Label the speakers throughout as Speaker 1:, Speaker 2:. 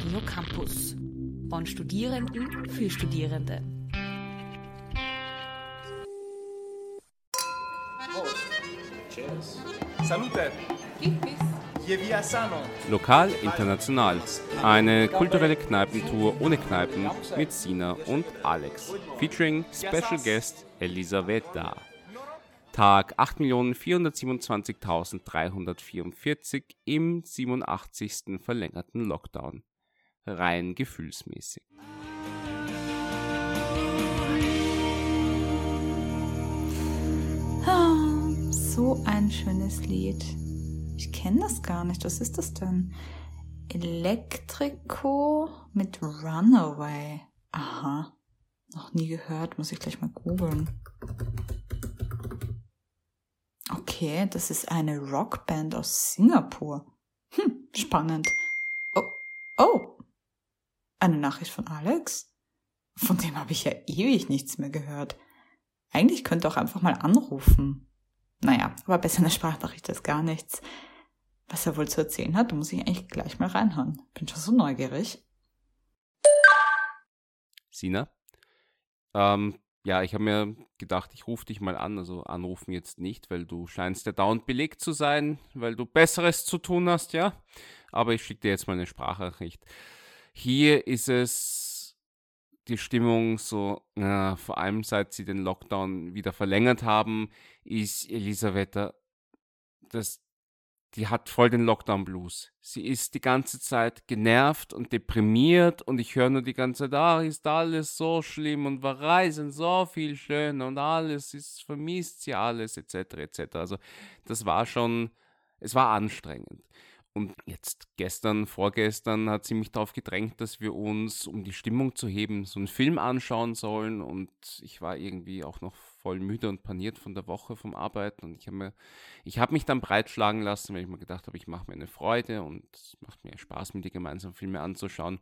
Speaker 1: Radio Campus. Von Studierenden für Studierende.
Speaker 2: Salute!
Speaker 3: Lokal international. Eine kulturelle Kneipentour ohne Kneipen mit Sina und Alex. Featuring Special Guest Elisaveta. Tag 8.427.344 im 87. verlängerten Lockdown. Rein gefühlsmäßig.
Speaker 4: Ah, So ein schönes Lied. Ich kenne das gar nicht. Was ist das denn? Electrico mit Runaway. Aha. Noch nie gehört. Muss ich gleich mal googeln. Okay, das ist eine Rockband aus Singapur. Hm, spannend. Oh, oh. Eine Nachricht von Alex? Von dem habe ich ja ewig nichts mehr gehört. Eigentlich könnte auch einfach mal anrufen. Naja, aber besser eine Sprachnachricht als gar nichts. Was er wohl zu erzählen hat, muss ich eigentlich gleich mal reinhören. Bin schon so neugierig.
Speaker 3: Sina? Ähm, ja, ich habe mir gedacht, ich rufe dich mal an. Also anrufen jetzt nicht, weil du scheinst ja dauernd belegt zu sein, weil du Besseres zu tun hast, ja. Aber ich schicke dir jetzt mal eine Sprachnachricht. Hier ist es die Stimmung so, ja, vor allem seit sie den Lockdown wieder verlängert haben, ist Elisabetta, das, die hat voll den Lockdown-Blues. Sie ist die ganze Zeit genervt und deprimiert und ich höre nur die ganze Zeit, ah, ist alles so schlimm und wir reisen so viel schöner und alles ist, vermisst sie alles, etc., etc. Also das war schon, es war anstrengend. Und jetzt gestern, vorgestern hat sie mich darauf gedrängt, dass wir uns, um die Stimmung zu heben, so einen Film anschauen sollen. Und ich war irgendwie auch noch voll müde und paniert von der Woche vom Arbeiten. Und ich habe habe mich dann breitschlagen lassen, weil ich mir gedacht habe, ich mache mir eine Freude und es macht mir Spaß, mit dir gemeinsam Filme anzuschauen.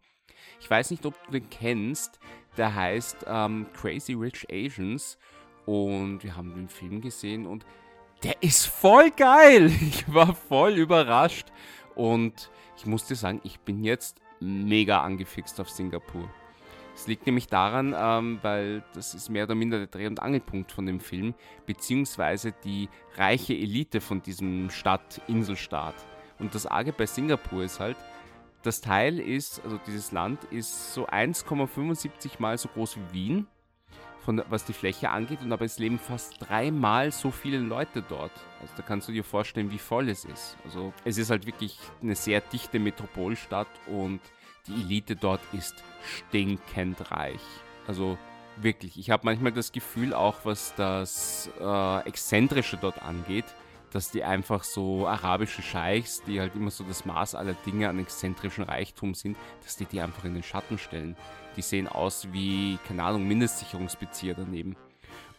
Speaker 3: Ich weiß nicht, ob du den kennst. Der heißt ähm, Crazy Rich Asians. Und wir haben den Film gesehen und der ist voll geil. Ich war voll überrascht. Und ich muss dir sagen, ich bin jetzt mega angefixt auf Singapur. Es liegt nämlich daran, ähm, weil das ist mehr oder minder der Dreh- und Angelpunkt von dem Film, beziehungsweise die reiche Elite von diesem Stadt, Inselstaat. Und das Arge bei Singapur ist halt, das Teil ist, also dieses Land ist so 1,75 mal so groß wie Wien, von, was die Fläche angeht, und aber es leben fast dreimal so viele Leute dort. Also da kannst du dir vorstellen, wie voll es ist. Also es ist halt wirklich eine sehr dichte Metropolstadt und die Elite dort ist stinkend reich. Also wirklich, ich habe manchmal das Gefühl, auch was das äh, Exzentrische dort angeht, dass die einfach so arabische Scheichs, die halt immer so das Maß aller Dinge an exzentrischen Reichtum sind, dass die die einfach in den Schatten stellen. Die sehen aus wie, keine Ahnung, Mindestsicherungsbezieher daneben.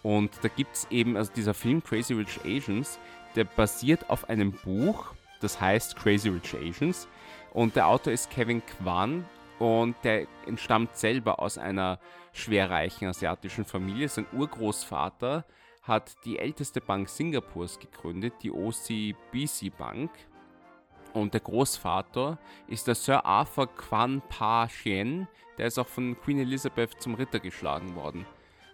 Speaker 3: Und da gibt es eben, also dieser Film Crazy Rich Asians, der basiert auf einem Buch, das heißt Crazy Rich Asians. Und der Autor ist Kevin Kwan und der entstammt selber aus einer schwerreichen asiatischen Familie. Sein Urgroßvater hat die älteste Bank Singapurs gegründet, die OCBC Bank. Und der Großvater ist der Sir Arthur Kwan Pa Chien, der ist auch von Queen Elizabeth zum Ritter geschlagen worden.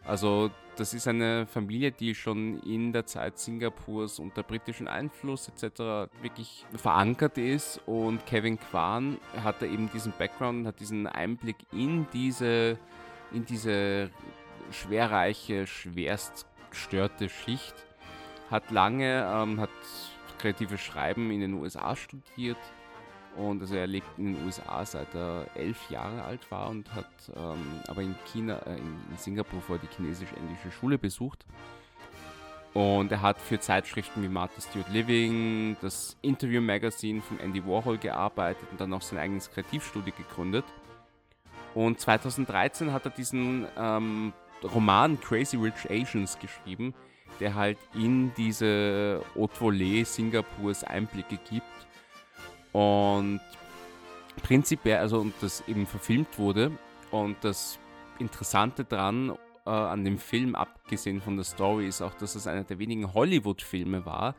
Speaker 3: Also das ist eine Familie, die schon in der Zeit Singapurs unter britischem Einfluss etc. wirklich verankert ist und Kevin Kwan hat da eben diesen Background, hat diesen Einblick in diese, in diese schwerreiche, schwerst gestörte Schicht, hat lange, ähm, hat kreatives Schreiben in den USA studiert und also er lebt in den USA seit er elf Jahre alt war und hat ähm, aber in China, äh, in, in Singapur vor die chinesisch-englische Schule besucht. Und er hat für Zeitschriften wie Martha Stewart Living, das Interview Magazine von Andy Warhol gearbeitet und dann auch sein eigenes Kreativstudio gegründet. Und 2013 hat er diesen ähm, Roman Crazy Rich Asians geschrieben, der halt in diese Haute Volée Singapurs Einblicke gibt. Und prinzipiell, also und das eben verfilmt wurde. Und das Interessante dran äh, an dem Film, abgesehen von der Story, ist auch, dass es einer der wenigen Hollywood-Filme war,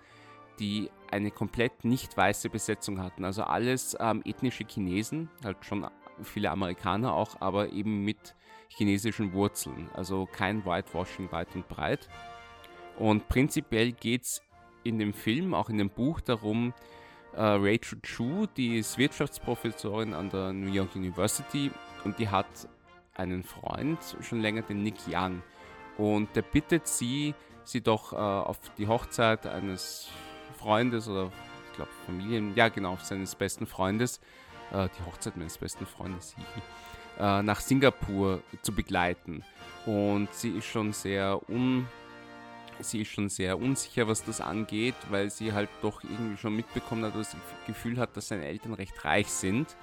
Speaker 3: die eine komplett nicht weiße Besetzung hatten. Also alles ähm, ethnische Chinesen, halt schon viele Amerikaner auch, aber eben mit chinesischen Wurzeln. Also kein Whitewashing weit und breit. Und prinzipiell geht es in dem Film, auch in dem Buch darum, äh, Rachel Chu, die ist Wirtschaftsprofessorin an der New York University und die hat einen Freund schon länger, den Nick Young. Und der bittet sie, sie doch äh, auf die Hochzeit eines Freundes oder ich glaube Familien, ja genau, seines besten Freundes, äh, die Hochzeit meines besten Freundes, äh, nach Singapur zu begleiten. Und sie ist schon sehr un sie ist schon sehr unsicher, was das angeht, weil sie halt doch irgendwie schon mitbekommen hat, das Gefühl hat, dass seine Eltern recht reich sind.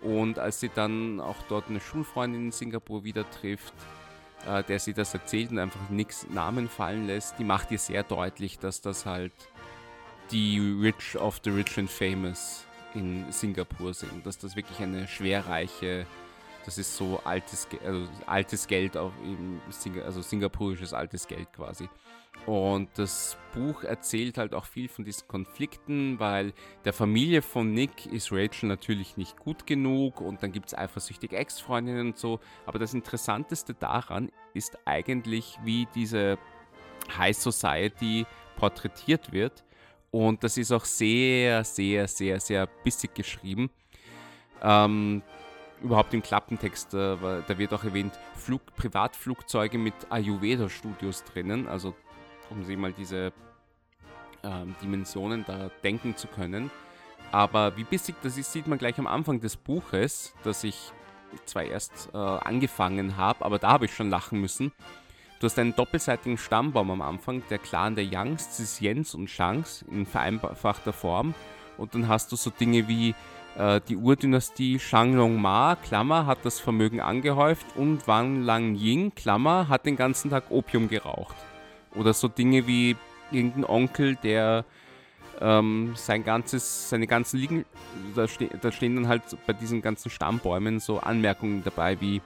Speaker 3: Und als sie dann auch dort eine Schulfreundin in Singapur wieder trifft, äh, der sie das erzählt und einfach nichts Namen fallen lässt, die macht ihr sehr deutlich, dass das halt die Rich of the Rich and Famous in Singapur sind. Dass das wirklich eine schwerreiche, das ist so altes, also altes Geld, auch also singapurisches altes Geld quasi. Und das Buch erzählt halt auch viel von diesen Konflikten, weil der Familie von Nick ist Rachel natürlich nicht gut genug und dann gibt es eifersüchtige Ex-Freundinnen und so. Aber das Interessanteste daran ist eigentlich, wie diese High Society porträtiert wird. Und das ist auch sehr, sehr, sehr, sehr bissig geschrieben. Ähm, überhaupt im Klappentext, äh, da wird auch erwähnt, Flug, Privatflugzeuge mit Ayurveda-Studios drinnen. Also um sich mal diese ähm, Dimensionen da denken zu können. Aber wie bissig das ist, sieht man gleich am Anfang des Buches, das ich zwar erst äh, angefangen habe, aber da habe ich schon lachen müssen. Du hast einen doppelseitigen Stammbaum am Anfang, der Clan der Yangs, Zisiens und Shangs in vereinfachter Form. Und dann hast du so Dinge wie äh, die Urdynastie Shanglong Ma, Klammer, hat das Vermögen angehäuft und Wang Lang Ying, Klammer, hat den ganzen Tag Opium geraucht. Oder so Dinge wie irgendein Onkel, der ähm, sein ganzes, seine ganzen Liegen, da, ste da, stehen dann halt bei diesen ganzen Stammbäumen so Anmerkungen dabei wie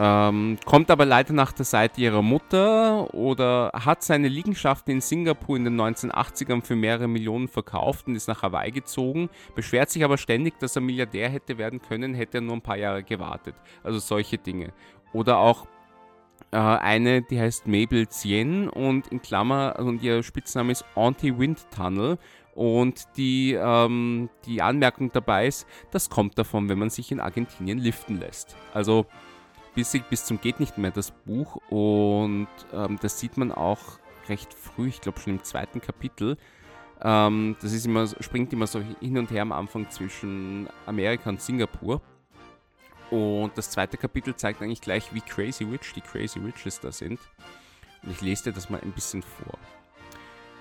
Speaker 3: ähm, kommt aber leider nach der Seite ihrer Mutter oder hat seine Liegenschaften in Singapur in den 1980ern für mehrere Millionen verkauft und ist nach Hawaii gezogen, beschwert sich aber ständig, dass er Milliardär hätte werden können, hätte er nur ein paar Jahre gewartet. Also solche Dinge. Oder auch eine, die heißt Mabel Zien und in Klammer, also und ihr Spitzname ist Anti-Wind Tunnel. Und die, ähm, die Anmerkung dabei ist, das kommt davon, wenn man sich in Argentinien liften lässt. Also bissig bis zum geht nicht mehr das Buch und ähm, das sieht man auch recht früh, ich glaube schon im zweiten Kapitel. Ähm, das ist immer, springt immer so hin und her am Anfang zwischen Amerika und Singapur. Und das zweite Kapitel zeigt eigentlich gleich, wie Crazy Rich die Crazy Riches da sind. Und ich lese dir das mal ein bisschen vor.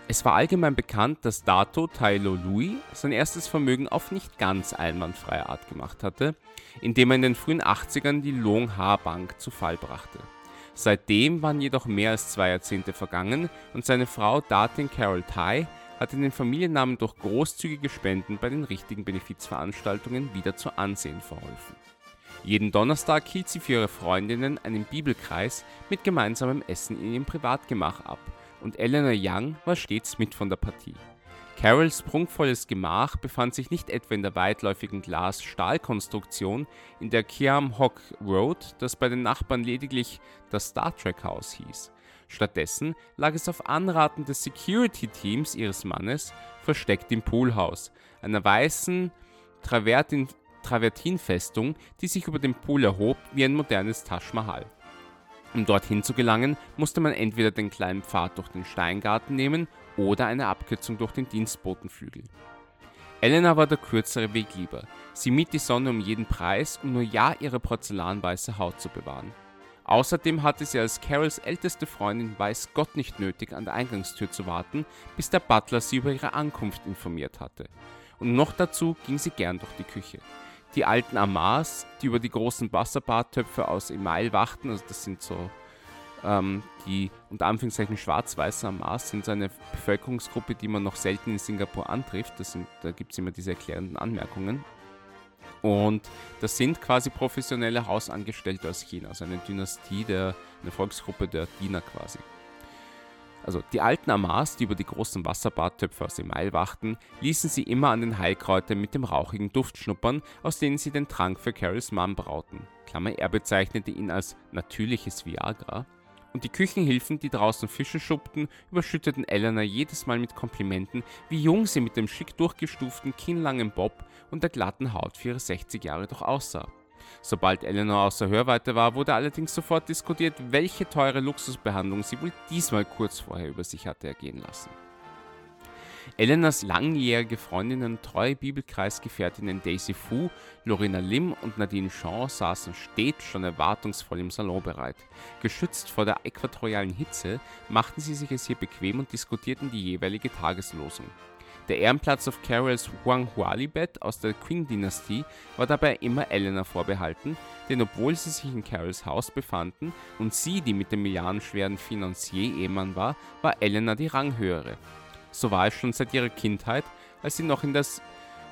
Speaker 3: Es war allgemein bekannt, dass Dato Tailo Lui sein erstes Vermögen auf nicht ganz einwandfreie Art gemacht hatte, indem er in den frühen 80ern die Long Ha Bank zu Fall brachte. Seitdem waren jedoch mehr als zwei Jahrzehnte vergangen und seine Frau Datin Carol Tai hatte den Familiennamen durch großzügige Spenden bei den richtigen Benefizveranstaltungen wieder zu Ansehen verholfen. Jeden Donnerstag hielt sie für ihre Freundinnen einen Bibelkreis mit gemeinsamem Essen in ihrem Privatgemach ab und Eleanor Young war stets mit von der Partie. Carols prunkvolles Gemach befand sich nicht etwa in der weitläufigen Glas-Stahl-Konstruktion in der Kiam Hock Road, das bei den Nachbarn lediglich das Star Trek Haus hieß. Stattdessen lag es auf Anraten des Security-Teams ihres Mannes versteckt im Poolhaus, einer weißen Travertin Travertinfestung, die sich über dem Pool erhob wie ein modernes Taj Mahal. Um dorthin zu gelangen, musste man entweder den kleinen Pfad durch den Steingarten nehmen oder eine Abkürzung durch den Dienstbotenflügel. Elena war der kürzere Weg lieber. Sie mied die Sonne um jeden Preis, um nur ja ihre porzellanweiße Haut zu bewahren. Außerdem hatte sie als Carols älteste Freundin weiß Gott nicht nötig, an der Eingangstür zu warten, bis der Butler sie über ihre Ankunft informiert hatte. Und noch dazu ging sie gern durch die Küche die alten Amars, die über die großen Wasserbadtöpfe aus Email wachten. Also das sind so ähm, die unter Anführungszeichen schwarz-weißen Amars, sind so eine Bevölkerungsgruppe, die man noch selten in Singapur antrifft. Sind, da gibt es immer diese erklärenden Anmerkungen. Und das sind quasi professionelle Hausangestellte aus China, also eine Dynastie, der, eine Volksgruppe der Diener quasi. Also die alten Amas, die über die großen Wasserbadtöpfe aus dem Mail wachten, ließen sie immer an den Heilkräutern mit dem rauchigen Duft schnuppern, aus denen sie den Trank für Carys Mom brauten. Klammer, er bezeichnete ihn als natürliches Viagra. Und die Küchenhilfen, die draußen Fische schuppten, überschütteten Eleanor jedes Mal mit Komplimenten, wie jung sie mit dem schick durchgestuften, kinnlangen Bob und der glatten Haut für ihre 60 Jahre doch aussah. Sobald Eleanor außer Hörweite war, wurde allerdings sofort diskutiert, welche teure Luxusbehandlung sie wohl diesmal kurz vorher über sich hatte ergehen lassen. Eleanors langjährige Freundinnen und treue Bibelkreisgefährtinnen Daisy Fu, Lorena Lim und Nadine Shaw saßen stets schon erwartungsvoll im Salon bereit. Geschützt vor der äquatorialen Hitze machten sie sich es hier bequem und diskutierten die jeweilige Tageslosung. Der Ehrenplatz auf Carols Huanghuali-Bett aus der Qing-Dynastie war dabei immer Eleanor vorbehalten, denn obwohl sie sich in Carols Haus befanden und sie die mit dem milliardenschweren Financier-Ehemann war, war Eleanor die Ranghöhere. So war es schon seit ihrer Kindheit, als sie noch in der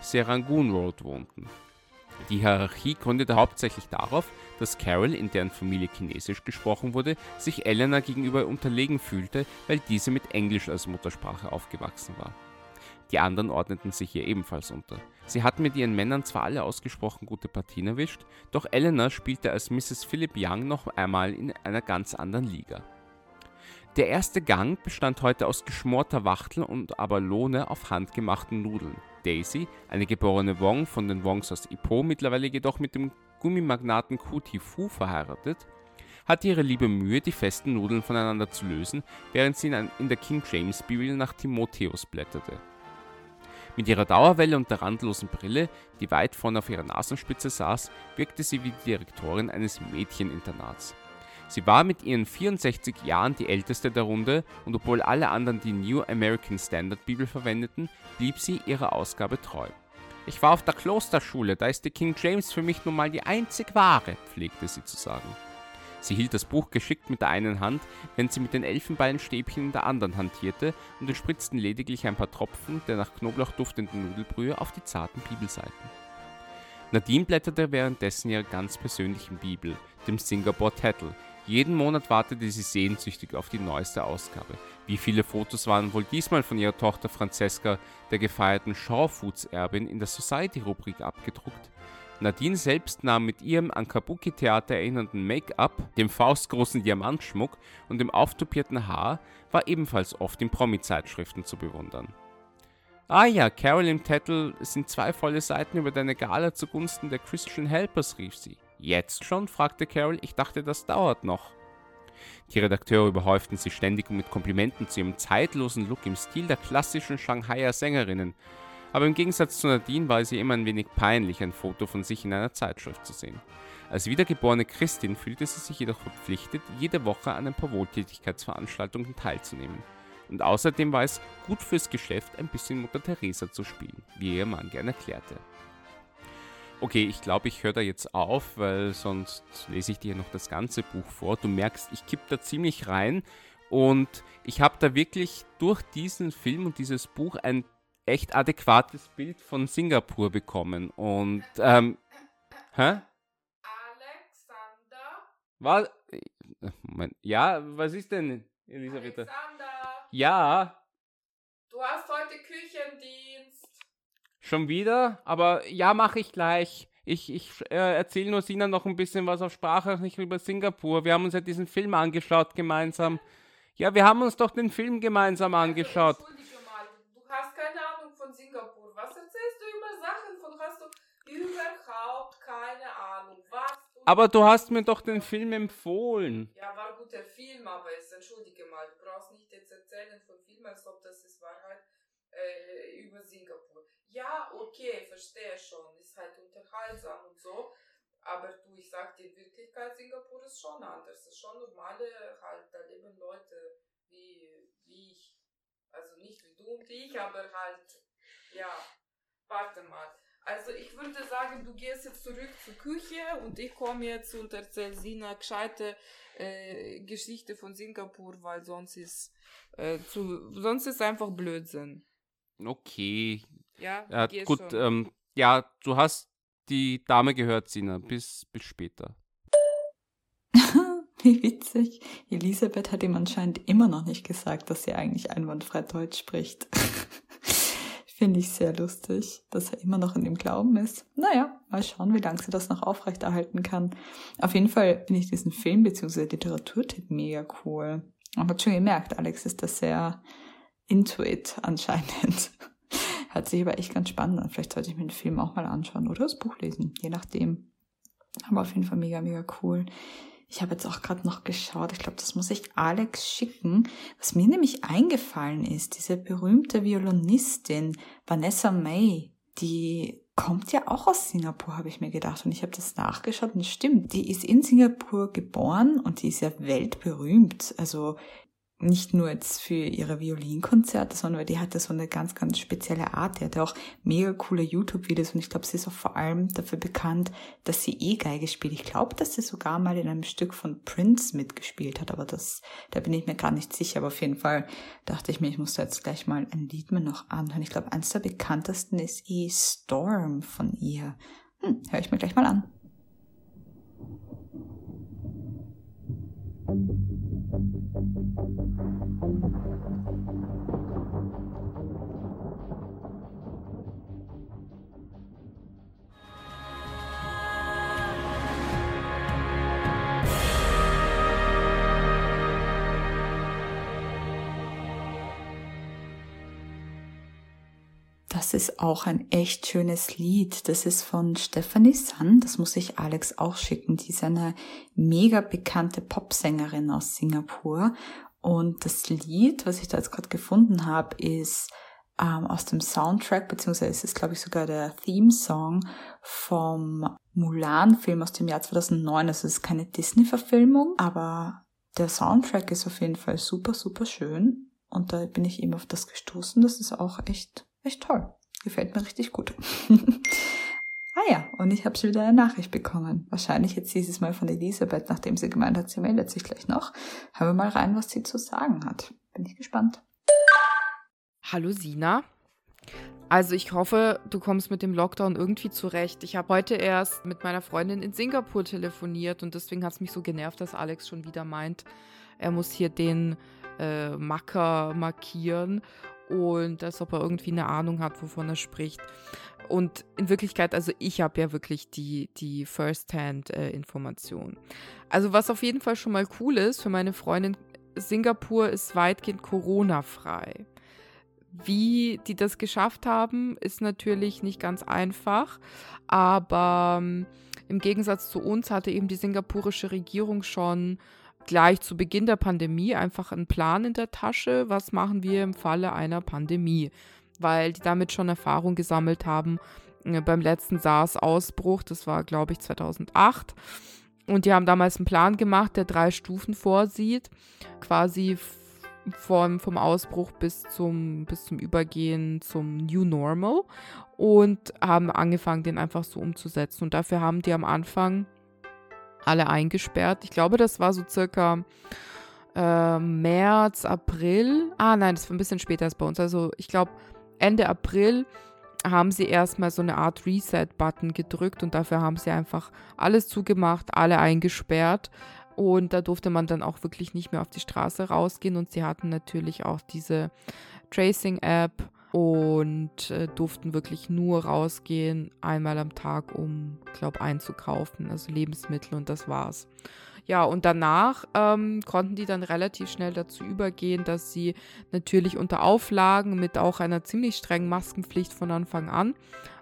Speaker 3: Serangoon Road wohnten. Die Hierarchie gründete hauptsächlich darauf, dass Carol, in deren Familie Chinesisch gesprochen wurde, sich Eleanor gegenüber unterlegen fühlte, weil diese mit Englisch als Muttersprache aufgewachsen war. Die anderen ordneten sich ihr ebenfalls unter. Sie hatten mit ihren Männern zwar alle ausgesprochen gute Partien erwischt, doch Eleanor spielte als Mrs. Philip Young noch einmal in einer ganz anderen Liga. Der erste Gang bestand heute aus geschmorter Wachtel und Abalone auf handgemachten Nudeln. Daisy, eine geborene Wong von den Wongs aus Ipoh, mittlerweile jedoch mit dem Gummimagnaten Kuti Fu verheiratet, hatte ihre liebe Mühe, die festen Nudeln voneinander zu lösen, während sie in der King James Bibel nach Timotheus blätterte. Mit ihrer Dauerwelle und der randlosen Brille, die weit vorne auf ihrer Nasenspitze saß, wirkte sie wie die Direktorin eines Mädcheninternats. Sie war mit ihren 64 Jahren die älteste der Runde und obwohl alle anderen die New American Standard Bibel verwendeten, blieb sie ihrer Ausgabe treu. Ich war auf der Klosterschule, da ist die King James für mich nun mal die einzig wahre, pflegte sie zu sagen. Sie hielt das Buch geschickt mit der einen Hand, während sie mit den Elfenbeinstäbchen in der anderen hantierte und entspritzten lediglich ein paar Tropfen der nach Knoblauch duftenden Nudelbrühe auf die zarten Bibelseiten. Nadine blätterte währenddessen ihrer ganz persönlichen Bibel, dem Singapore Tattle. Jeden Monat wartete sie sehnsüchtig auf die neueste Ausgabe. Wie viele Fotos waren wohl diesmal von ihrer Tochter Francesca, der gefeierten Shaw Foods Erbin, in der Society-Rubrik abgedruckt? Nadine selbst nahm mit ihrem an Kabuki-Theater erinnernden Make-up, dem faustgroßen Diamantschmuck und dem auftopierten Haar war ebenfalls oft in Promi-Zeitschriften zu bewundern. Ah ja, Carol im Tettel sind zwei volle Seiten über deine Gala zugunsten der Christian Helpers, rief sie. Jetzt schon? fragte Carol. Ich dachte, das dauert noch. Die Redakteure überhäuften sie ständig mit Komplimenten zu ihrem zeitlosen Look im Stil der klassischen Shanghaier Sängerinnen aber im Gegensatz zu Nadine war es ihr immer ein wenig peinlich, ein Foto von sich in einer Zeitschrift zu sehen. Als wiedergeborene Christin fühlte sie sich jedoch verpflichtet, jede Woche an ein paar Wohltätigkeitsveranstaltungen teilzunehmen. Und außerdem war es gut fürs Geschäft, ein bisschen Mutter Teresa zu spielen, wie ihr Mann gern erklärte. Okay, ich glaube, ich höre da jetzt auf, weil sonst lese ich dir noch das ganze Buch vor. Du merkst, ich kipp da ziemlich rein und ich habe da wirklich durch diesen Film und dieses Buch ein echt adäquates Bild von Singapur bekommen. Und, ähm, hä?
Speaker 5: Alexander?
Speaker 3: Was? Ja, was ist denn, Elisabeth?
Speaker 5: Alexander!
Speaker 3: Ja,
Speaker 5: Du hast heute Küchendienst.
Speaker 3: schon wieder? Aber ja, mache ich gleich. Ich, ich äh, erzähle nur Sina noch ein bisschen was auf Sprache nicht über Singapur. Wir haben uns ja diesen Film angeschaut gemeinsam. Ja, wir haben uns doch den Film gemeinsam angeschaut.
Speaker 5: Also, entschuldige mal, du hast keine Ahnung von Singapur. Was erzählst du über Sachen von hast du überhaupt keine Ahnung. Was du
Speaker 3: Aber du hast mir doch den Film empfohlen.
Speaker 5: Ja, war ein guter Film, aber es, entschuldige mal, du brauchst nicht jetzt erzählen von Film, als ob das ist Wahrheit äh, über Singapur. Ja, okay, verstehe schon, ist halt unterhaltsam und so, aber du, ich sag dir, in Wirklichkeit, Singapur ist schon anders. Es ist schon normale, halt, da leben Leute wie, wie ich. Also nicht wie du und ich, aber halt, ja, warte mal. Also ich würde sagen, du gehst jetzt zurück zur Küche und ich komme jetzt und erzähle Sina gescheite äh, Geschichte von Singapur, weil sonst ist äh, zu, sonst ist einfach Blödsinn.
Speaker 3: Okay.
Speaker 5: Ja,
Speaker 3: Ja, gut,
Speaker 5: schon.
Speaker 3: ähm, ja, du hast die Dame gehört, Sina. Bis, bis später.
Speaker 4: Wie witzig. Elisabeth hat ihm anscheinend immer noch nicht gesagt, dass sie eigentlich einwandfrei Deutsch spricht. Finde ich sehr lustig, dass er immer noch in dem Glauben ist. Naja, mal schauen, wie lange sie das noch aufrechterhalten kann. Auf jeden Fall finde ich diesen Film bzw. Literaturtipp mega cool. Man hat schon gemerkt, Alex ist da sehr into it anscheinend. Hört sich aber echt ganz spannend an. Vielleicht sollte ich mir den Film auch mal anschauen oder das Buch lesen, je nachdem. Aber auf jeden Fall mega, mega cool. Ich habe jetzt auch gerade noch geschaut. Ich glaube, das muss ich Alex schicken. Was mir nämlich eingefallen ist, diese berühmte Violinistin Vanessa May, die kommt ja auch aus Singapur, habe ich mir gedacht. Und ich habe das nachgeschaut und stimmt. Die ist in Singapur geboren und die ist ja weltberühmt. Also nicht nur jetzt für ihre Violinkonzerte, sondern weil die hatte so eine ganz, ganz spezielle Art. Die hatte auch mega coole YouTube-Videos und ich glaube, sie ist auch vor allem dafür bekannt, dass sie E-Geige spielt. Ich glaube, dass sie sogar mal in einem Stück von Prince mitgespielt hat, aber das, da bin ich mir gar nicht sicher. Aber auf jeden Fall dachte ich mir, ich muss da jetzt gleich mal ein Lied mir noch anhören. Ich glaube, eines der bekanntesten ist E Storm von ihr. Hm, höre ich mir gleich mal an. Das ist auch ein echt schönes Lied. Das ist von Stephanie Sun. Das muss ich Alex auch schicken. Die ist eine mega bekannte Popsängerin aus Singapur. Und das Lied, was ich da jetzt gerade gefunden habe, ist ähm, aus dem Soundtrack, beziehungsweise es ist, glaube ich, sogar der Theme-Song vom Mulan-Film aus dem Jahr 2009. Also es ist keine Disney-Verfilmung, aber der Soundtrack ist auf jeden Fall super, super schön. Und da bin ich eben auf das gestoßen. Das ist auch echt echt toll. Gefällt mir richtig gut. ah ja, und ich habe schon wieder eine Nachricht bekommen. Wahrscheinlich jetzt dieses Mal von Elisabeth, nachdem sie gemeint hat, sie meldet sich gleich noch. Hören wir mal rein, was sie zu sagen hat. Bin ich gespannt.
Speaker 5: Hallo Sina. Also ich hoffe, du kommst mit dem Lockdown irgendwie zurecht. Ich habe heute erst mit meiner Freundin in Singapur telefoniert und deswegen hat es mich so genervt, dass Alex schon wieder meint, er muss hier den äh, Macker markieren und als ob er irgendwie eine Ahnung hat, wovon er spricht. Und in Wirklichkeit, also ich habe ja wirklich die, die First-Hand-Information. Äh, also was auf jeden Fall schon mal cool ist für meine Freundin, Singapur ist weitgehend Corona-frei. Wie die das geschafft haben, ist natürlich nicht ganz einfach, aber ähm, im Gegensatz zu uns hatte eben die singapurische Regierung schon gleich zu Beginn der Pandemie einfach einen Plan in der Tasche, was machen wir im Falle einer Pandemie, weil die damit schon Erfahrung gesammelt haben äh, beim letzten SARS-Ausbruch, das war glaube ich 2008. Und die haben damals einen Plan gemacht, der drei Stufen vorsieht, quasi vom, vom Ausbruch bis zum, bis zum Übergehen zum New Normal und haben angefangen, den einfach so umzusetzen. Und dafür haben die am Anfang alle eingesperrt. Ich glaube, das war so circa äh, März, April. Ah nein, das war ein bisschen später als bei uns. Also ich glaube, Ende April haben sie erstmal so eine Art Reset-Button gedrückt und dafür haben sie einfach alles zugemacht, alle eingesperrt. Und da durfte man dann auch wirklich nicht mehr auf die Straße rausgehen. Und sie hatten natürlich auch diese Tracing-App und äh, durften wirklich nur rausgehen, einmal am Tag, um, glaube einzukaufen, also Lebensmittel und das war's. Ja, und danach ähm, konnten die dann relativ schnell dazu übergehen, dass sie natürlich unter Auflagen mit auch einer ziemlich strengen Maskenpflicht von Anfang an,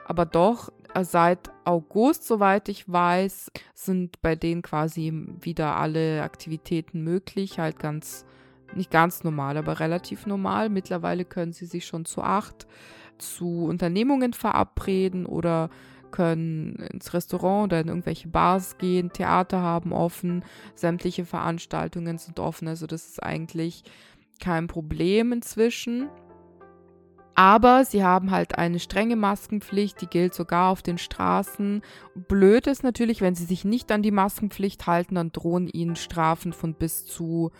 Speaker 5: aber doch äh, seit August, soweit ich weiß, sind bei denen quasi wieder alle Aktivitäten möglich, halt ganz nicht ganz normal, aber relativ normal. Mittlerweile können sie sich schon zu acht zu Unternehmungen verabreden oder können ins Restaurant oder in irgendwelche Bars gehen, Theater haben offen, sämtliche Veranstaltungen sind offen, also das ist eigentlich kein Problem inzwischen. Aber sie haben halt eine strenge Maskenpflicht, die gilt sogar auf den Straßen. Blöd ist natürlich, wenn sie sich nicht an die Maskenpflicht halten, dann drohen ihnen Strafen von bis zu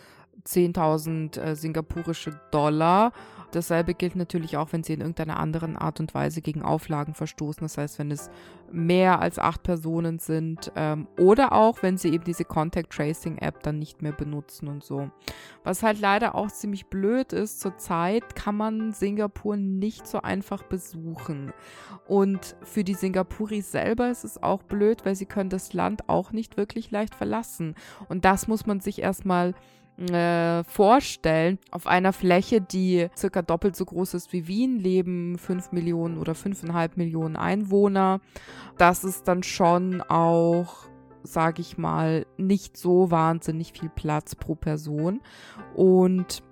Speaker 5: 10.000 äh, singapurische Dollar. Dasselbe gilt natürlich auch, wenn sie in irgendeiner anderen Art und Weise gegen Auflagen verstoßen. Das heißt, wenn es mehr als acht Personen sind ähm, oder auch, wenn sie eben diese Contact Tracing App dann nicht mehr benutzen und so. Was halt leider auch ziemlich blöd ist, zurzeit kann man Singapur nicht so einfach besuchen. Und für die Singapuris selber ist es auch blöd, weil sie können das Land auch nicht wirklich leicht verlassen. Und das muss man sich erstmal äh, vorstellen, auf einer Fläche, die circa doppelt so groß ist wie Wien, leben 5 Millionen oder 5,5 Millionen Einwohner. Das ist dann schon auch sage ich mal, nicht so wahnsinnig viel Platz pro Person. Und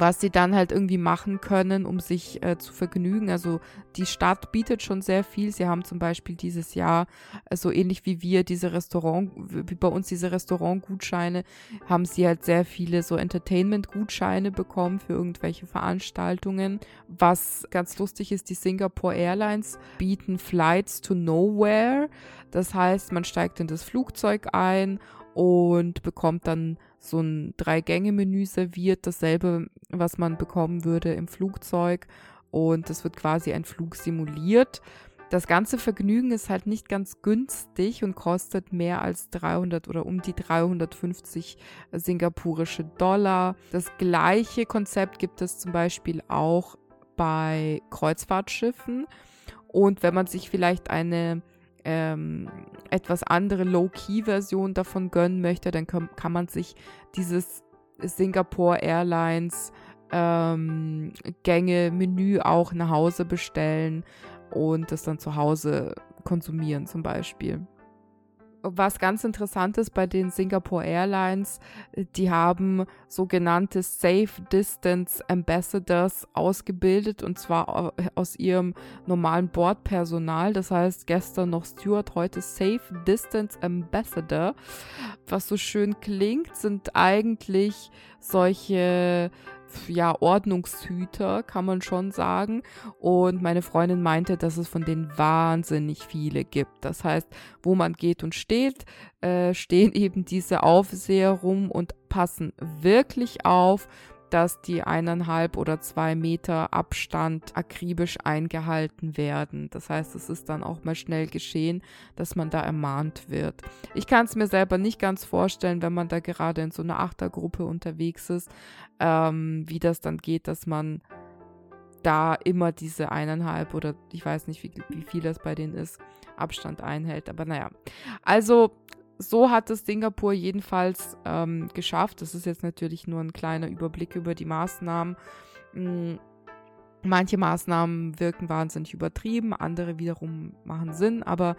Speaker 5: was sie dann halt irgendwie machen können, um sich äh, zu vergnügen. Also die Stadt bietet schon sehr viel. Sie haben zum Beispiel dieses Jahr, äh, so ähnlich wie wir diese Restaurant, wie bei uns diese Restaurantgutscheine, haben sie halt sehr viele so Entertainment-Gutscheine bekommen für irgendwelche Veranstaltungen. Was ganz lustig ist, die Singapore Airlines bieten Flights to Nowhere. Das heißt, man steigt in das Flugzeug ein und bekommt dann so ein Drei-Gänge-Menü serviert, dasselbe, was man bekommen würde im Flugzeug. Und es wird quasi ein Flug simuliert. Das ganze Vergnügen ist halt nicht ganz günstig und kostet mehr als 300 oder um die 350 singapurische Dollar. Das gleiche Konzept gibt es zum Beispiel auch bei Kreuzfahrtschiffen. Und wenn man sich vielleicht eine ähm, etwas andere Low-Key-Version davon gönnen möchte, dann kann, man sich dieses Singapore Airlines ähm, Gänge-Menü auch nach Hause bestellen und das dann zu Hause konsumieren zum Beispiel was ganz interessant ist bei den Singapore Airlines, die haben sogenannte Safe Distance Ambassadors ausgebildet und zwar aus ihrem normalen Bordpersonal. Das heißt, gestern noch Steward, heute Safe Distance Ambassador. Was so schön klingt, sind eigentlich solche ja, Ordnungshüter, kann man schon sagen. Und meine Freundin meinte, dass es von denen wahnsinnig viele gibt. Das heißt, wo man geht und steht, äh, stehen eben diese Aufseher rum und passen wirklich auf, dass die eineinhalb oder zwei Meter Abstand akribisch eingehalten werden. Das heißt, es ist dann auch mal schnell geschehen, dass man da ermahnt wird. Ich kann es mir selber nicht ganz vorstellen, wenn man da gerade in so einer Achtergruppe unterwegs ist, ähm, wie das dann geht, dass man da immer diese eineinhalb oder ich weiß nicht, wie, wie viel das bei denen ist, Abstand einhält. Aber naja, also so hat es Singapur jedenfalls ähm, geschafft. Das ist jetzt natürlich nur ein kleiner Überblick über die Maßnahmen. Hm, manche Maßnahmen wirken wahnsinnig übertrieben, andere wiederum machen Sinn, aber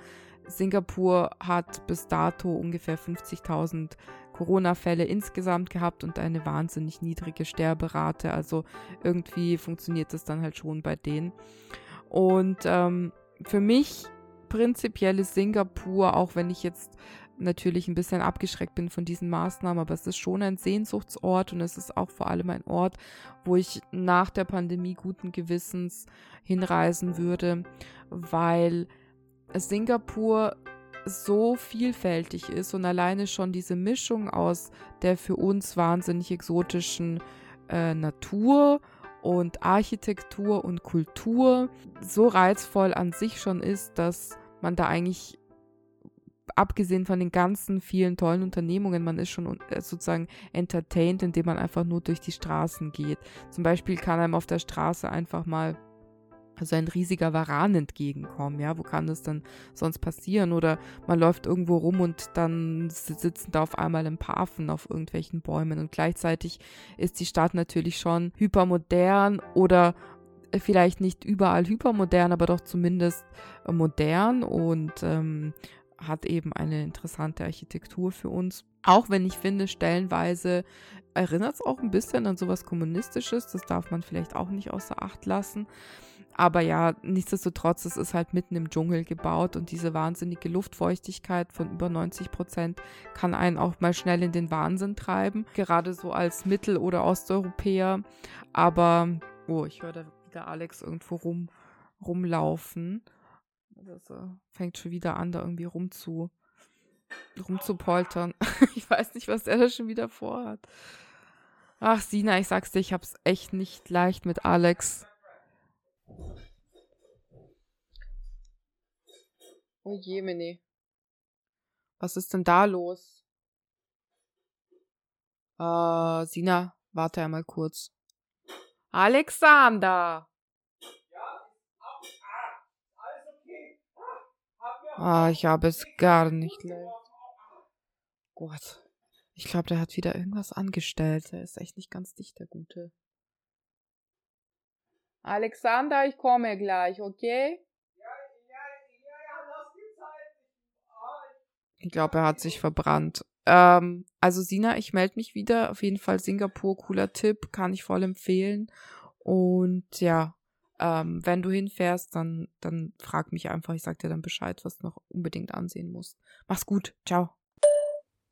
Speaker 5: Singapur hat bis dato ungefähr 50.000 Corona-Fälle insgesamt gehabt und eine wahnsinnig niedrige Sterberate. Also irgendwie funktioniert das dann halt schon bei denen. Und ähm, für mich prinzipiell ist Singapur, auch wenn ich jetzt natürlich ein bisschen abgeschreckt bin von diesen Maßnahmen, aber es ist schon ein Sehnsuchtsort und es ist auch vor allem ein Ort, wo ich nach der Pandemie guten Gewissens hinreisen würde, weil Singapur so vielfältig ist und alleine schon diese Mischung aus der für uns wahnsinnig exotischen äh, Natur und Architektur und Kultur so reizvoll an sich schon ist, dass man da eigentlich abgesehen von den ganzen vielen tollen Unternehmungen, man ist schon äh, sozusagen entertained, indem man einfach nur durch die Straßen geht. Zum Beispiel kann einem auf der Straße einfach mal so ein riesiger Varan entgegenkommen, ja, wo kann das denn sonst passieren? Oder man läuft irgendwo rum und dann sitzen da auf einmal ein paar Affen auf irgendwelchen Bäumen und gleichzeitig ist die Stadt natürlich schon hypermodern oder vielleicht nicht überall hypermodern, aber doch zumindest modern und ähm, hat eben eine interessante Architektur für uns. Auch wenn ich finde, stellenweise erinnert es auch ein bisschen an sowas Kommunistisches. Das darf man vielleicht auch nicht außer Acht lassen. Aber ja, nichtsdestotrotz, es ist halt mitten im Dschungel gebaut und diese wahnsinnige Luftfeuchtigkeit von über 90 Prozent kann einen auch mal schnell in den Wahnsinn treiben. Gerade so als Mittel- oder Osteuropäer. Aber, oh, ich höre da wieder Alex irgendwo rum, rumlaufen. Das äh, fängt schon wieder an, da irgendwie rumzu, rumzupoltern. Ich weiß nicht, was er da schon wieder vorhat. Ach, Sina, ich sag's dir, ich hab's echt nicht leicht mit Alex. Oh je, Mini. Was ist denn da los? Äh, Sina, warte einmal kurz. Alexander! Ah, ich habe es gar nicht leicht. Gott. Ich glaube, der hat wieder irgendwas angestellt. Er ist echt nicht ganz dicht, der Gute. Alexander, ich komme gleich, okay? Ich glaube, er hat sich verbrannt. Ähm, also Sina, ich melde mich wieder. Auf jeden Fall Singapur, cooler Tipp, kann ich voll empfehlen. Und ja, ähm, wenn du hinfährst, dann, dann frag mich einfach. Ich sag dir dann Bescheid, was du noch unbedingt ansehen musst. Mach's gut. Ciao.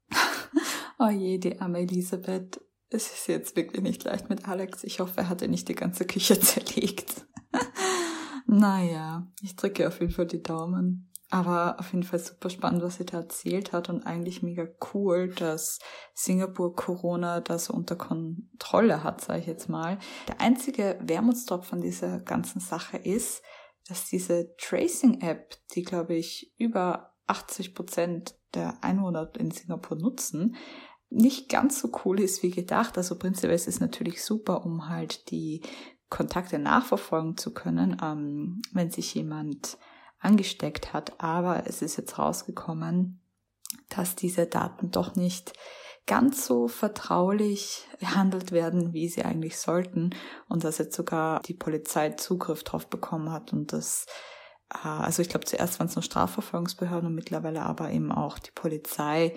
Speaker 4: oh je, die arme Elisabeth. Es ist jetzt wirklich nicht leicht mit Alex. Ich hoffe, er hat dir nicht die ganze Küche zerlegt. naja, ich drücke auf jeden Fall die Daumen. Aber auf jeden Fall super spannend, was sie da erzählt hat und eigentlich mega cool, dass Singapur Corona da so unter Kontrolle hat, sage ich jetzt mal. Der einzige Wermutstropfen dieser ganzen Sache ist, dass diese Tracing-App, die glaube ich über 80 Prozent der Einwohner in Singapur nutzen, nicht ganz so cool ist wie gedacht. Also prinzipiell ist es natürlich super, um halt die Kontakte nachverfolgen zu können, ähm, wenn sich jemand angesteckt hat. Aber es ist jetzt rausgekommen, dass diese Daten doch nicht ganz so vertraulich behandelt werden, wie sie eigentlich sollten und dass jetzt sogar die Polizei Zugriff drauf bekommen hat und das äh, also ich glaube zuerst waren es nur Strafverfolgungsbehörden und mittlerweile aber eben auch die Polizei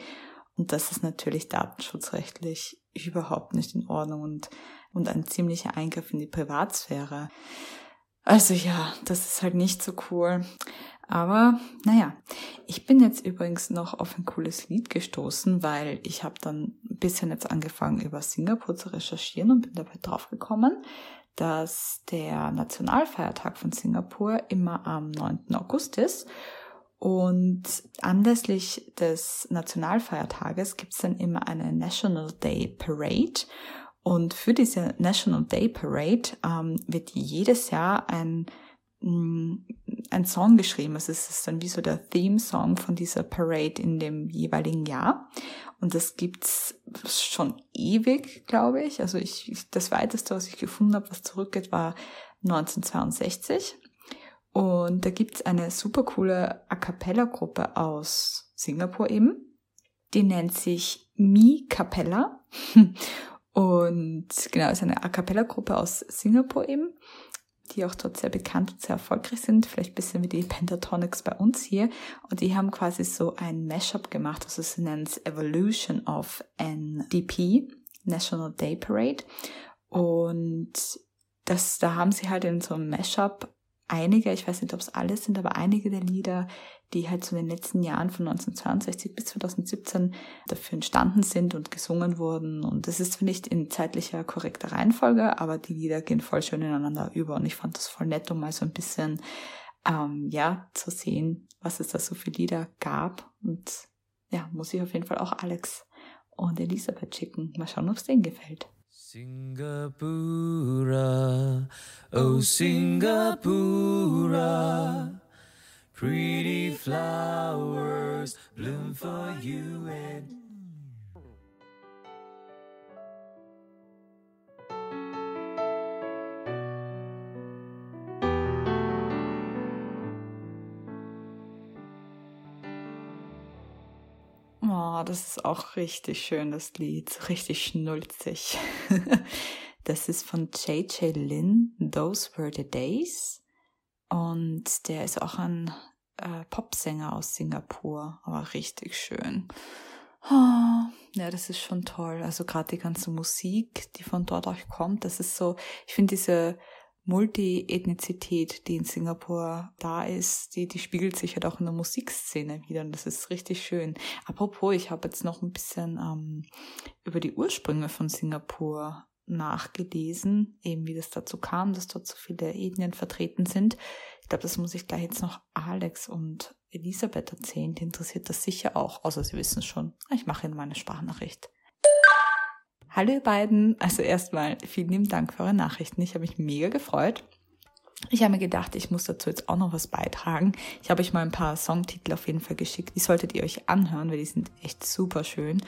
Speaker 4: und das ist natürlich datenschutzrechtlich überhaupt nicht in Ordnung und, und ein ziemlicher Eingriff in die Privatsphäre. Also ja, das ist halt nicht so cool. Aber naja, ich bin jetzt übrigens noch auf ein cooles Lied gestoßen, weil ich habe dann ein bisschen jetzt angefangen über Singapur zu recherchieren und bin dabei draufgekommen, dass der Nationalfeiertag von Singapur immer am 9. August ist. Und anlässlich des Nationalfeiertages gibt es dann immer eine National Day Parade. Und für diese National Day Parade ähm, wird jedes Jahr ein, mm, ein Song geschrieben. Also es ist dann wie so der Theme-Song von dieser Parade in dem jeweiligen Jahr. Und das gibt's schon ewig, glaube ich. Also ich, das weiteste, was ich gefunden habe, was zurückgeht, war 1962. Und da gibt's eine super coole A Cappella-Gruppe aus Singapur eben. Die nennt sich Mi Capella. Und genau, ist eine A Cappella-Gruppe aus Singapur eben, die auch dort sehr bekannt und sehr erfolgreich sind. Vielleicht bisschen wie die Pentatonics bei uns hier. Und die haben quasi so ein Mashup gemacht, also sie nennen es Evolution of NDP, National Day Parade. Und das, da haben sie halt in so einem Mashup einige, ich weiß nicht, ob es alle sind, aber einige der Lieder, die halt so in den letzten Jahren von 1962 bis 2017 dafür entstanden sind und gesungen wurden. Und das ist zwar nicht in zeitlicher korrekter Reihenfolge, aber die Lieder gehen voll schön ineinander über. Und ich fand das voll nett, um mal so ein bisschen, ähm, ja, zu sehen, was es da so für Lieder gab. Und ja, muss ich auf jeden Fall auch Alex und Elisabeth schicken. Mal schauen, ob es denen gefällt. Singapura, oh Singapura, pretty flowers bloom for you and Oh, das ist auch richtig schön, das Lied. Richtig schnulzig. das ist von J.J. Lin, Those Were the Days. Und der ist auch ein äh, Popsänger aus Singapur, aber richtig schön. Oh, ja, das ist schon toll. Also gerade die ganze Musik, die von dort auch kommt, das ist so, ich finde diese Multi-Ethnizität, die in Singapur da ist, die, die spiegelt sich halt auch in der Musikszene wieder und das ist richtig schön. Apropos, ich habe jetzt noch ein bisschen ähm, über die Ursprünge von Singapur nachgelesen, eben wie das dazu kam, dass dort so viele Ethnien vertreten sind. Ich glaube, das muss ich gleich jetzt noch Alex und Elisabeth erzählen. Die interessiert das sicher auch, außer sie wissen es schon. Ich mache Ihnen meine Sprachnachricht. Hallo ihr beiden. Also erstmal vielen lieben Dank für eure Nachrichten. Ich habe mich mega gefreut. Ich habe mir gedacht, ich muss dazu jetzt auch noch was beitragen. Ich habe euch mal ein paar Songtitel auf jeden Fall geschickt. Die solltet ihr euch anhören, weil die sind echt super schön.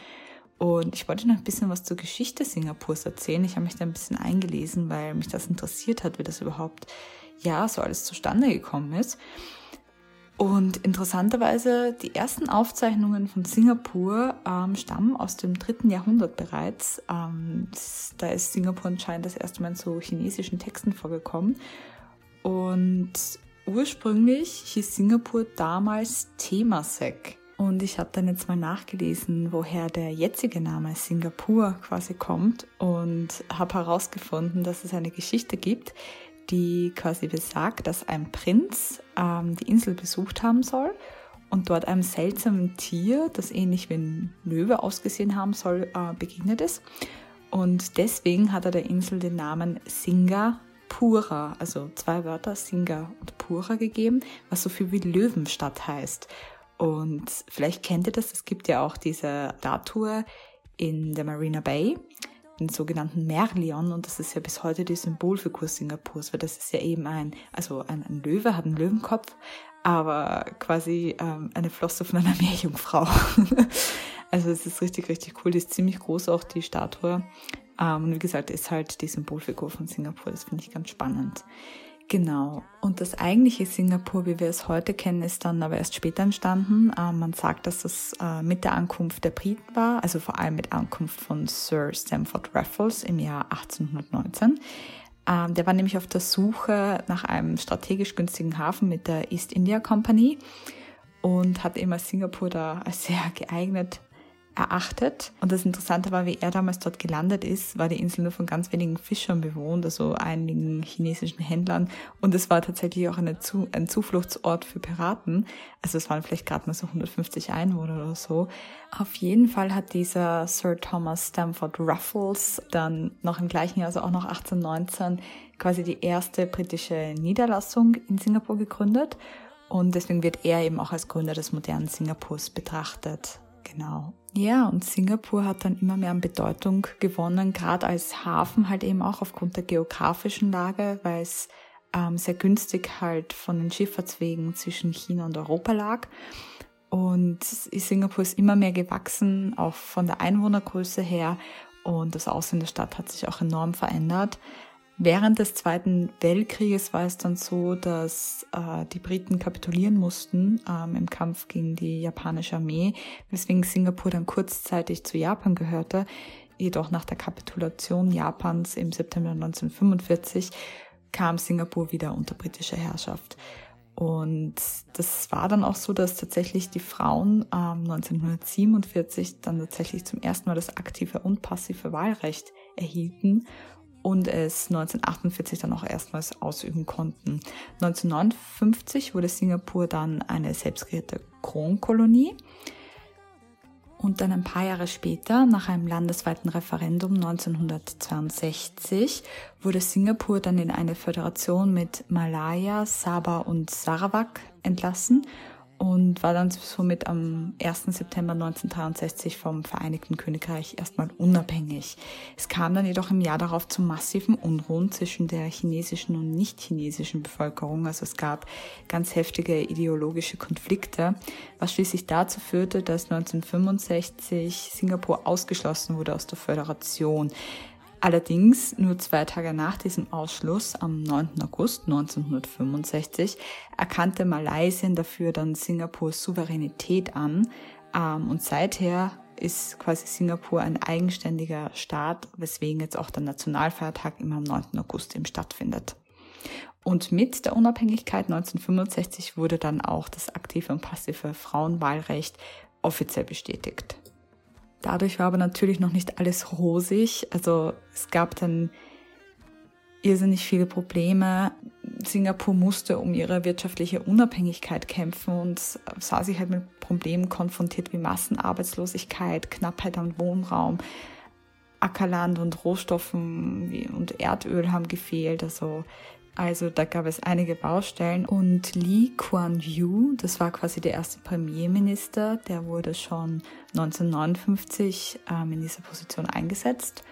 Speaker 4: Und ich wollte noch ein bisschen was zur Geschichte Singapurs erzählen. Ich habe mich da ein bisschen eingelesen, weil mich das interessiert hat, wie das überhaupt, ja, so alles zustande gekommen ist. Und interessanterweise, die ersten Aufzeichnungen von Singapur ähm, stammen aus dem dritten Jahrhundert bereits. Ähm, da ist Singapur anscheinend das erste Mal in so chinesischen Texten vorgekommen. Und ursprünglich hieß Singapur damals Temasek. Und ich habe dann jetzt mal nachgelesen, woher der jetzige Name Singapur quasi kommt und habe herausgefunden, dass es eine Geschichte gibt, die quasi besagt, dass ein Prinz ähm, die Insel besucht haben soll und dort einem seltsamen Tier, das ähnlich wie ein Löwe ausgesehen haben soll, äh, begegnet ist. Und deswegen hat er der Insel den Namen Singapura, also zwei Wörter, Singa und Pura gegeben, was so viel wie Löwenstadt heißt. Und vielleicht kennt ihr das, es gibt ja auch diese Statue in der Marina Bay, den sogenannten Merlion, und das ist ja bis heute die Symbolfigur Singapurs, weil das ist ja eben ein, also ein, ein Löwe, hat einen Löwenkopf, aber quasi ähm, eine Flosse von einer Meerjungfrau. also es ist richtig, richtig cool, die ist ziemlich groß auch, die Statue. Ähm, und wie gesagt, ist halt die Symbolfigur von Singapur, das finde ich ganz spannend. Genau. Und das eigentliche Singapur, wie wir es heute kennen, ist dann aber erst später entstanden. Äh, man sagt, dass das äh, mit der Ankunft der Briten war, also vor allem mit Ankunft von Sir Stamford Raffles im Jahr 1819. Ähm, der war nämlich auf der Suche nach einem strategisch günstigen Hafen mit der East India Company und hat immer Singapur da als sehr geeignet erachtet. Und das Interessante war, wie er damals dort gelandet ist, war die Insel nur von ganz wenigen Fischern bewohnt, also einigen chinesischen Händlern. Und es war tatsächlich auch Zu ein Zufluchtsort für Piraten. Also es waren vielleicht gerade mal so 150 Einwohner oder so. Auf jeden Fall hat dieser Sir Thomas Stamford Ruffles dann noch im gleichen Jahr, also auch noch 1819, quasi die erste britische Niederlassung in Singapur gegründet. Und deswegen wird er eben auch als Gründer des modernen Singapurs betrachtet. Genau. Ja, und Singapur hat dann immer mehr an Bedeutung gewonnen, gerade als Hafen halt eben auch aufgrund der geografischen Lage, weil es ähm, sehr günstig halt von den Schifffahrtswegen zwischen China und Europa lag. Und Singapur ist immer mehr gewachsen, auch von der Einwohnergröße her. Und das Aussehen der Stadt hat sich auch enorm verändert. Während des Zweiten Weltkrieges war es dann so, dass äh, die Briten kapitulieren mussten ähm, im Kampf gegen die japanische Armee, weswegen Singapur dann kurzzeitig zu Japan gehörte. Jedoch nach der Kapitulation Japans im September 1945 kam Singapur wieder unter britische Herrschaft. Und das war dann auch so, dass tatsächlich die Frauen ähm, 1947 dann tatsächlich zum ersten Mal das aktive und passive Wahlrecht erhielten und es 1948 dann auch erstmals ausüben konnten. 1959 wurde Singapur dann eine selbstgerehrte Kronkolonie. Und dann ein paar Jahre später, nach einem landesweiten Referendum 1962, wurde Singapur dann in eine Föderation mit Malaya, Sabah und Sarawak entlassen und war dann somit am 1. September 1963 vom Vereinigten Königreich erstmal unabhängig. Es kam dann jedoch im Jahr darauf zu massiven Unruhen zwischen der chinesischen und nicht chinesischen Bevölkerung. Also es gab ganz heftige ideologische Konflikte, was schließlich dazu führte, dass 1965 Singapur ausgeschlossen wurde aus der Föderation. Allerdings nur zwei Tage nach diesem Ausschluss, am 9. August 1965, erkannte Malaysien dafür dann Singapurs Souveränität an ähm, und seither ist quasi Singapur ein eigenständiger Staat, weswegen jetzt auch der Nationalfeiertag immer am 9. August eben stattfindet. Und mit der Unabhängigkeit 1965 wurde dann auch das aktive und passive Frauenwahlrecht offiziell bestätigt. Dadurch war aber natürlich noch nicht alles rosig. Also es gab dann irrsinnig viele Probleme. Singapur musste um ihre wirtschaftliche Unabhängigkeit kämpfen und sah sich halt mit Problemen konfrontiert wie Massenarbeitslosigkeit, Knappheit an Wohnraum, Ackerland und Rohstoffen und Erdöl haben gefehlt. Also Also da gab es einige Baustellen und Lee Kuan Yew, das war quasi der erste Premierminister, der wurde schon 1959 ähm, in dieser Position eingesetzt.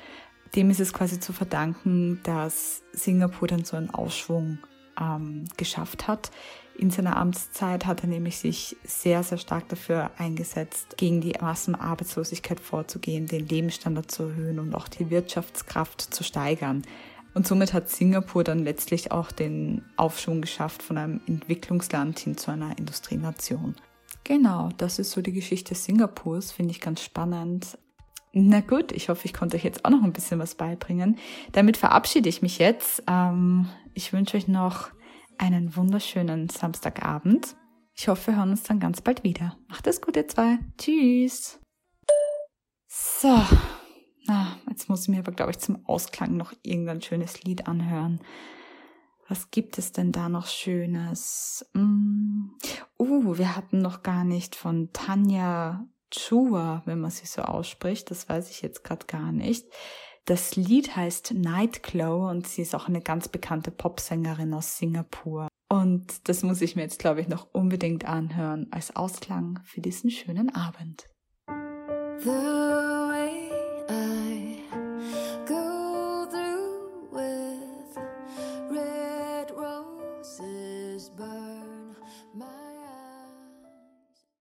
Speaker 4: Dem ist es quasi zu verdanken, dass Singapur dann so einen Aufschwung ähm, geschafft hat. In seiner Amtszeit hat er nämlich sich sehr, sehr stark dafür eingesetzt, gegen die Massenarbeitslosigkeit vorzugehen, den Lebensstandard zu erhöhen und auch die Wirtschaftskraft zu steigern. Und somit hat Singapur dann letztlich auch den Aufschwung geschafft von einem Entwicklungsland hin zu einer Industrienation. Genau, das ist so die Geschichte Singapurs, finde ich ganz spannend. Na gut, ich hoffe, ich konnte euch jetzt auch noch ein bisschen was beibringen. Damit verabschiede ich mich jetzt. Ähm, ich wünsche euch noch einen wunderschönen Samstagabend. Ich hoffe, wir hören uns dann ganz bald wieder. Macht es gut, ihr zwei. Tschüss. So. Na, jetzt muss ich mir aber, glaube ich, zum Ausklang noch irgendein schönes Lied anhören. Was gibt es denn da noch Schönes? Mm. Uh, wir hatten noch gar nicht von Tanja Chua, wenn man sie so ausspricht. Das weiß ich jetzt gerade gar nicht. Das Lied heißt Nightglow und sie ist auch eine ganz bekannte Popsängerin aus Singapur. Und das muss ich mir jetzt, glaube ich, noch unbedingt anhören als Ausklang für diesen schönen Abend. The